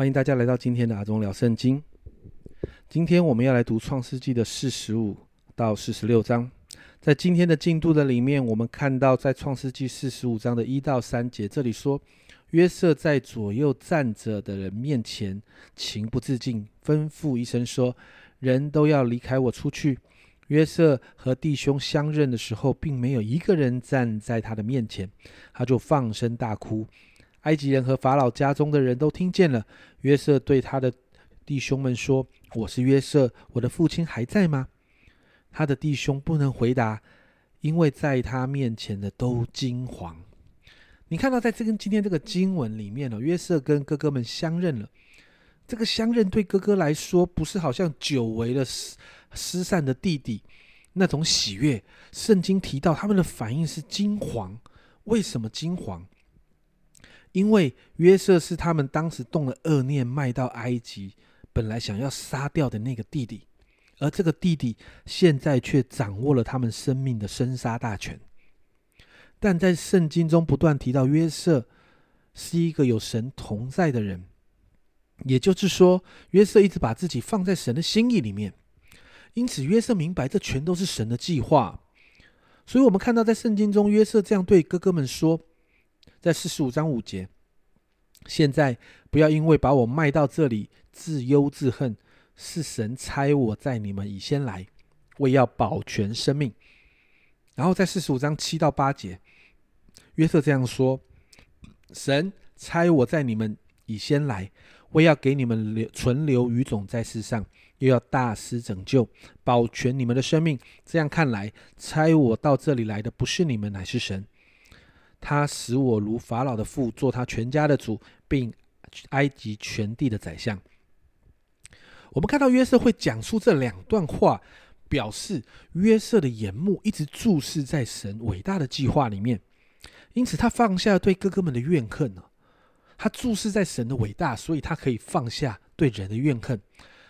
欢迎大家来到今天的阿忠聊圣经。今天我们要来读创世纪的四十五到四十六章。在今天的进度的里面，我们看到在创世纪四十五章的一到三节，这里说约瑟在左右站着的人面前情不自禁，吩咐一声说：“人都要离开我出去。”约瑟和弟兄相认的时候，并没有一个人站在他的面前，他就放声大哭。埃及人和法老家中的人都听见了。约瑟对他的弟兄们说：“我是约瑟，我的父亲还在吗？”他的弟兄不能回答，因为在他面前的都惊惶。你看到，在这跟今天这个经文里面呢，约瑟跟哥哥们相认了。这个相认对哥哥来说，不是好像久违了失失散的弟弟那种喜悦。圣经提到他们的反应是惊惶。为什么惊惶？因为约瑟是他们当时动了恶念，卖到埃及，本来想要杀掉的那个弟弟，而这个弟弟现在却掌握了他们生命的生杀大权。但在圣经中不断提到约瑟是一个有神同在的人，也就是说，约瑟一直把自己放在神的心意里面，因此约瑟明白这全都是神的计划。所以，我们看到在圣经中，约瑟这样对哥哥们说。在四十五章五节，现在不要因为把我卖到这里自忧自恨，是神差我在你们以先来，为要保全生命。然后在四十五章七到八节，约瑟这样说：神差我在你们以先来，为要给你们留存留余种在世上，又要大施拯救，保全你们的生命。这样看来，差我到这里来的不是你们，乃是神。他使我如法老的父，做他全家的主，并埃及全地的宰相。我们看到约瑟会讲出这两段话，表示约瑟的眼目一直注视在神伟大的计划里面，因此他放下对哥哥们的怨恨呢。他注视在神的伟大，所以他可以放下对人的怨恨，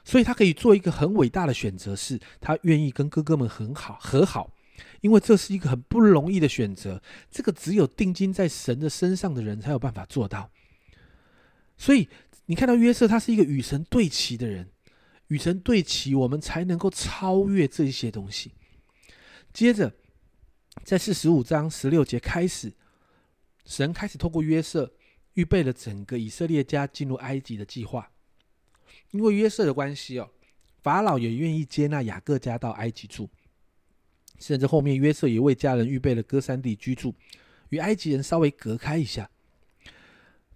所以他可以做一个很伟大的选择，是他愿意跟哥哥们很好和好。因为这是一个很不容易的选择，这个只有定睛在神的身上的人才有办法做到。所以你看到约瑟，他是一个与神对齐的人，与神对齐，我们才能够超越这些东西。接着，在四十五章十六节开始，神开始透过约瑟预备了整个以色列家进入埃及的计划。因为约瑟的关系哦，法老也愿意接纳雅各家到埃及住。甚至后面约瑟也为家人预备了歌山地居住，与埃及人稍微隔开一下。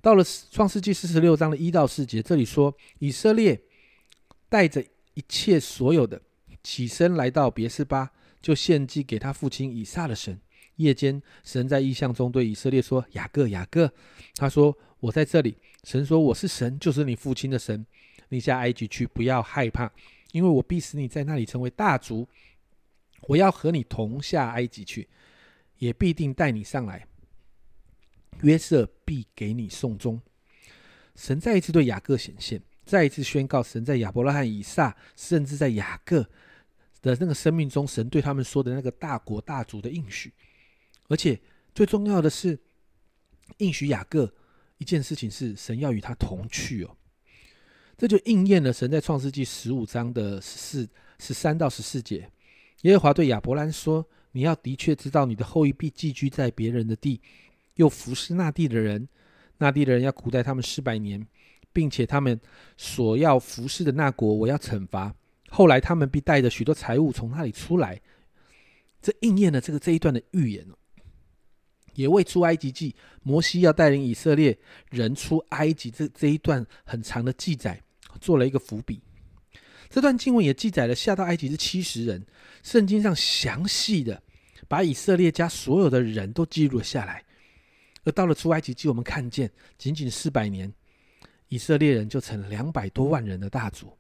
到了创世纪四十六章的一到四节，这里说以色列带着一切所有的起身来到别是巴，就献祭给他父亲以撒的神。夜间，神在异象中对以色列说：“雅各，雅各。”他说：“我在这里。”神说：“我是神，就是你父亲的神。你下埃及去，不要害怕，因为我必使你在那里成为大族。”我要和你同下埃及去，也必定带你上来。约瑟必给你送终。神再一次对雅各显现，再一次宣告神在亚伯拉罕、以撒，甚至在雅各的那个生命中，神对他们说的那个大国大族的应许。而且最重要的是，应许雅各一件事情是神要与他同去哦。这就应验了神在创世纪十五章的十四、十三到十四节。耶和华对亚伯兰说：“你要的确知道，你的后裔必寄居在别人的地，又服侍那地的人。那地的人要苦待他们四百年，并且他们所要服侍的那国，我要惩罚。后来他们必带着许多财物从那里出来。”这应验了这个这一段的预言也为出埃及记，摩西要带领以色列人出埃及这这一段很长的记载做了一个伏笔。这段经文也记载了下到埃及是七十人，圣经上详细的把以色列家所有的人都记录了下来。而到了出埃及记，我们看见仅仅四百年，以色列人就成了两百多万人的大族。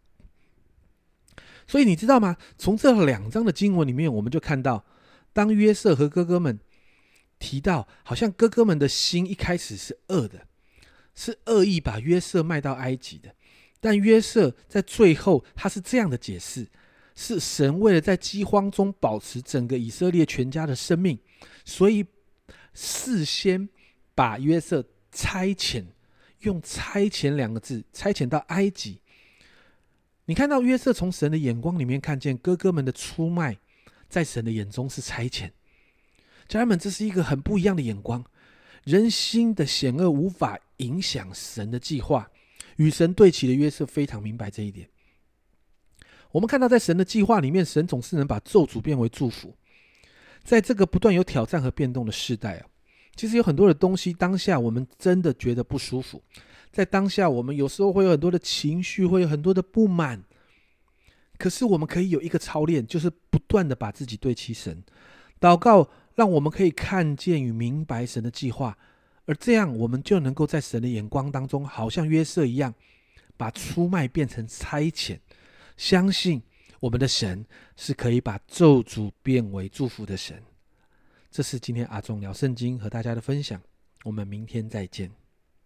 所以你知道吗？从这两章的经文里面，我们就看到，当约瑟和哥哥们提到，好像哥哥们的心一开始是恶的，是恶意把约瑟卖到埃及的。但约瑟在最后，他是这样的解释：是神为了在饥荒中保持整个以色列全家的生命，所以事先把约瑟差遣，用差遣两个字，差遣到埃及。你看到约瑟从神的眼光里面看见哥哥们的出卖，在神的眼中是差遣。家人们，这是一个很不一样的眼光。人心的险恶无法影响神的计划，与神对齐的约瑟非常明白这一点。我们看到，在神的计划里面，神总是能把咒诅变为祝福。在这个不断有挑战和变动的时代啊，其实有很多的东西，当下我们真的觉得不舒服。在当下，我们有时候会有很多的情绪，会有很多的不满。可是，我们可以有一个操练，就是不断的把自己对齐神，祷告，让我们可以看见与明白神的计划，而这样，我们就能够在神的眼光当中，好像约瑟一样，把出卖变成差遣。相信我们的神是可以把咒诅变为祝福的神。这是今天阿忠聊圣经和大家的分享。我们明天再见。